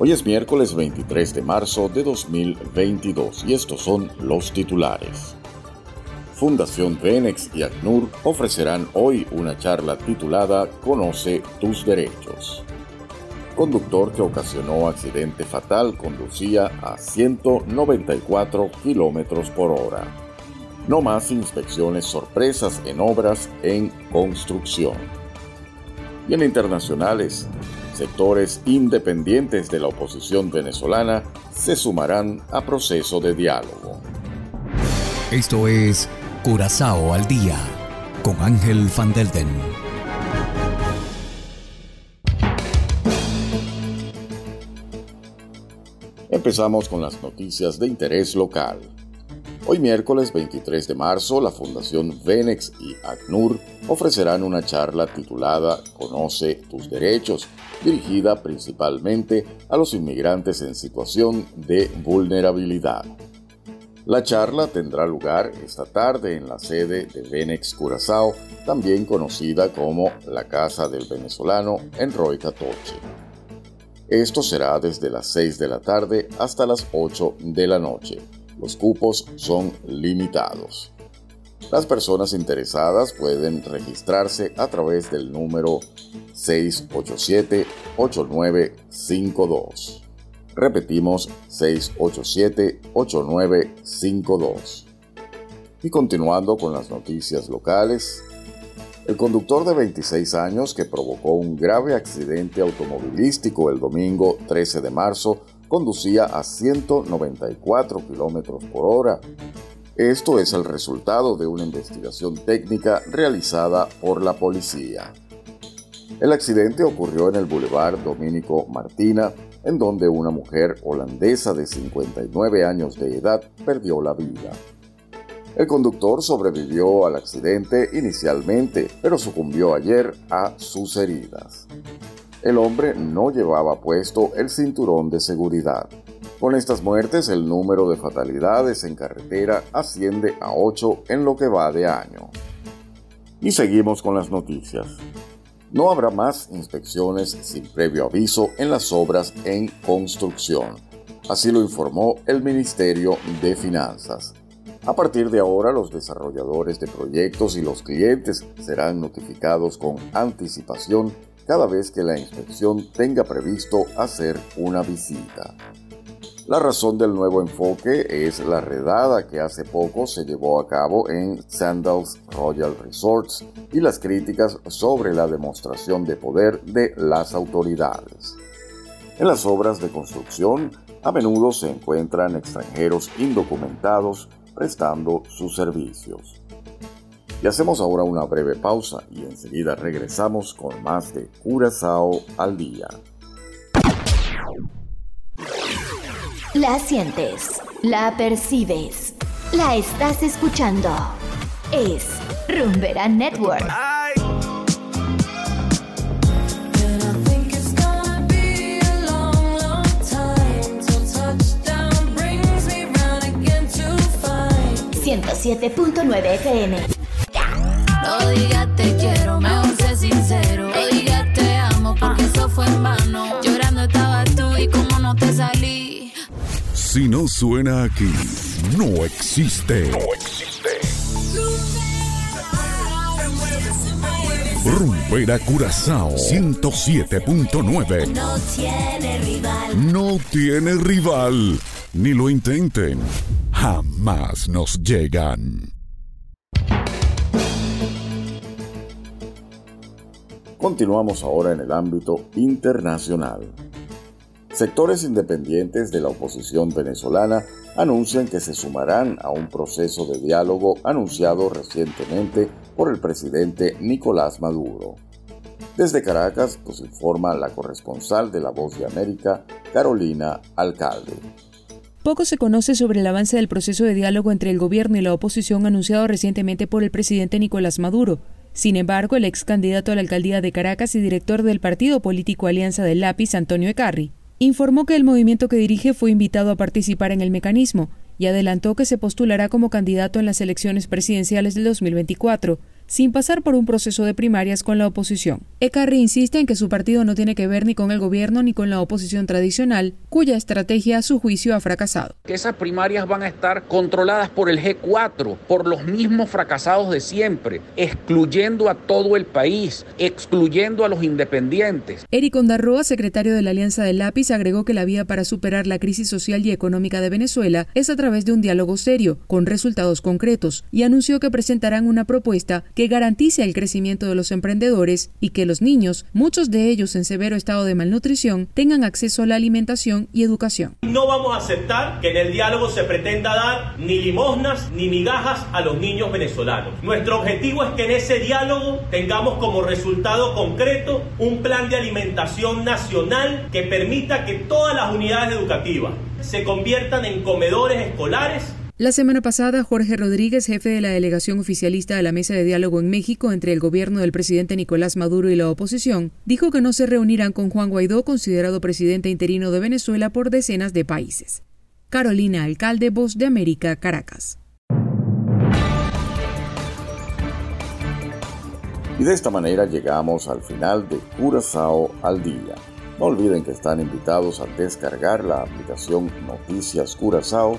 Hoy es miércoles 23 de marzo de 2022 y estos son los titulares. Fundación Venex y ACNUR ofrecerán hoy una charla titulada Conoce tus derechos. Conductor que ocasionó accidente fatal conducía a 194 kilómetros por hora. No más inspecciones sorpresas en obras en construcción. Y en internacionales, sectores independientes de la oposición venezolana se sumarán a proceso de diálogo. Esto es Curazao al día con Ángel Van Delden. Empezamos con las noticias de interés local. Hoy miércoles 23 de marzo, la Fundación Venex y ACNUR ofrecerán una charla titulada Conoce tus derechos, dirigida principalmente a los inmigrantes en situación de vulnerabilidad. La charla tendrá lugar esta tarde en la sede de Venex Curazao, también conocida como la Casa del Venezolano en Roy Catoche. Esto será desde las 6 de la tarde hasta las 8 de la noche. Los cupos son limitados. Las personas interesadas pueden registrarse a través del número 687-8952. Repetimos 687-8952. Y continuando con las noticias locales, el conductor de 26 años que provocó un grave accidente automovilístico el domingo 13 de marzo conducía a 194 kilómetros por hora. Esto es el resultado de una investigación técnica realizada por la policía. El accidente ocurrió en el Boulevard Dominico Martina, en donde una mujer holandesa de 59 años de edad perdió la vida. El conductor sobrevivió al accidente inicialmente, pero sucumbió ayer a sus heridas el hombre no llevaba puesto el cinturón de seguridad. Con estas muertes, el número de fatalidades en carretera asciende a 8 en lo que va de año. Y seguimos con las noticias. No habrá más inspecciones sin previo aviso en las obras en construcción. Así lo informó el Ministerio de Finanzas. A partir de ahora, los desarrolladores de proyectos y los clientes serán notificados con anticipación cada vez que la inspección tenga previsto hacer una visita. La razón del nuevo enfoque es la redada que hace poco se llevó a cabo en Sandals Royal Resorts y las críticas sobre la demostración de poder de las autoridades. En las obras de construcción, a menudo se encuentran extranjeros indocumentados prestando sus servicios. Y hacemos ahora una breve pausa y enseguida regresamos con más de Curazao al día. La sientes, la percibes, la estás escuchando. Es Rumbera Network. ...107.9 FM no digas te quiero, mejor sé sincero. No digas te amo, porque eso fue en vano. Llorando estaba tú y como no te salí. Si no suena aquí, no existe. No existe. Rumbera Curazao 107.9 No tiene rival. No tiene rival. Ni lo intenten. Jamás nos llegan. Continuamos ahora en el ámbito internacional. Sectores independientes de la oposición venezolana anuncian que se sumarán a un proceso de diálogo anunciado recientemente por el presidente Nicolás Maduro. Desde Caracas nos informa la corresponsal de La Voz de América, Carolina Alcalde. Poco se conoce sobre el avance del proceso de diálogo entre el gobierno y la oposición anunciado recientemente por el presidente Nicolás Maduro. Sin embargo, el ex candidato a la alcaldía de Caracas y director del partido político Alianza del Lápiz, Antonio Ecarri, informó que el movimiento que dirige fue invitado a participar en el mecanismo y adelantó que se postulará como candidato en las elecciones presidenciales del 2024 sin pasar por un proceso de primarias con la oposición. Ecarri insiste en que su partido no tiene que ver ni con el gobierno ni con la oposición tradicional, cuya estrategia a su juicio ha fracasado. Que esas primarias van a estar controladas por el G4, por los mismos fracasados de siempre, excluyendo a todo el país, excluyendo a los independientes. Eric Ondarroa, secretario de la Alianza del Lápiz, agregó que la vía para superar la crisis social y económica de Venezuela es a través de un diálogo serio, con resultados concretos, y anunció que presentarán una propuesta que garantice el crecimiento de los emprendedores y que los niños, muchos de ellos en severo estado de malnutrición, tengan acceso a la alimentación y educación. No vamos a aceptar que en el diálogo se pretenda dar ni limosnas ni migajas a los niños venezolanos. Nuestro objetivo es que en ese diálogo tengamos como resultado concreto un plan de alimentación nacional que permita que todas las unidades educativas se conviertan en comedores escolares la semana pasada, Jorge Rodríguez, jefe de la delegación oficialista de la Mesa de Diálogo en México entre el gobierno del presidente Nicolás Maduro y la oposición, dijo que no se reunirán con Juan Guaidó, considerado presidente interino de Venezuela por decenas de países. Carolina Alcalde, Voz de América, Caracas. Y de esta manera llegamos al final de Curazao al Día. No olviden que están invitados a descargar la aplicación Noticias Curazao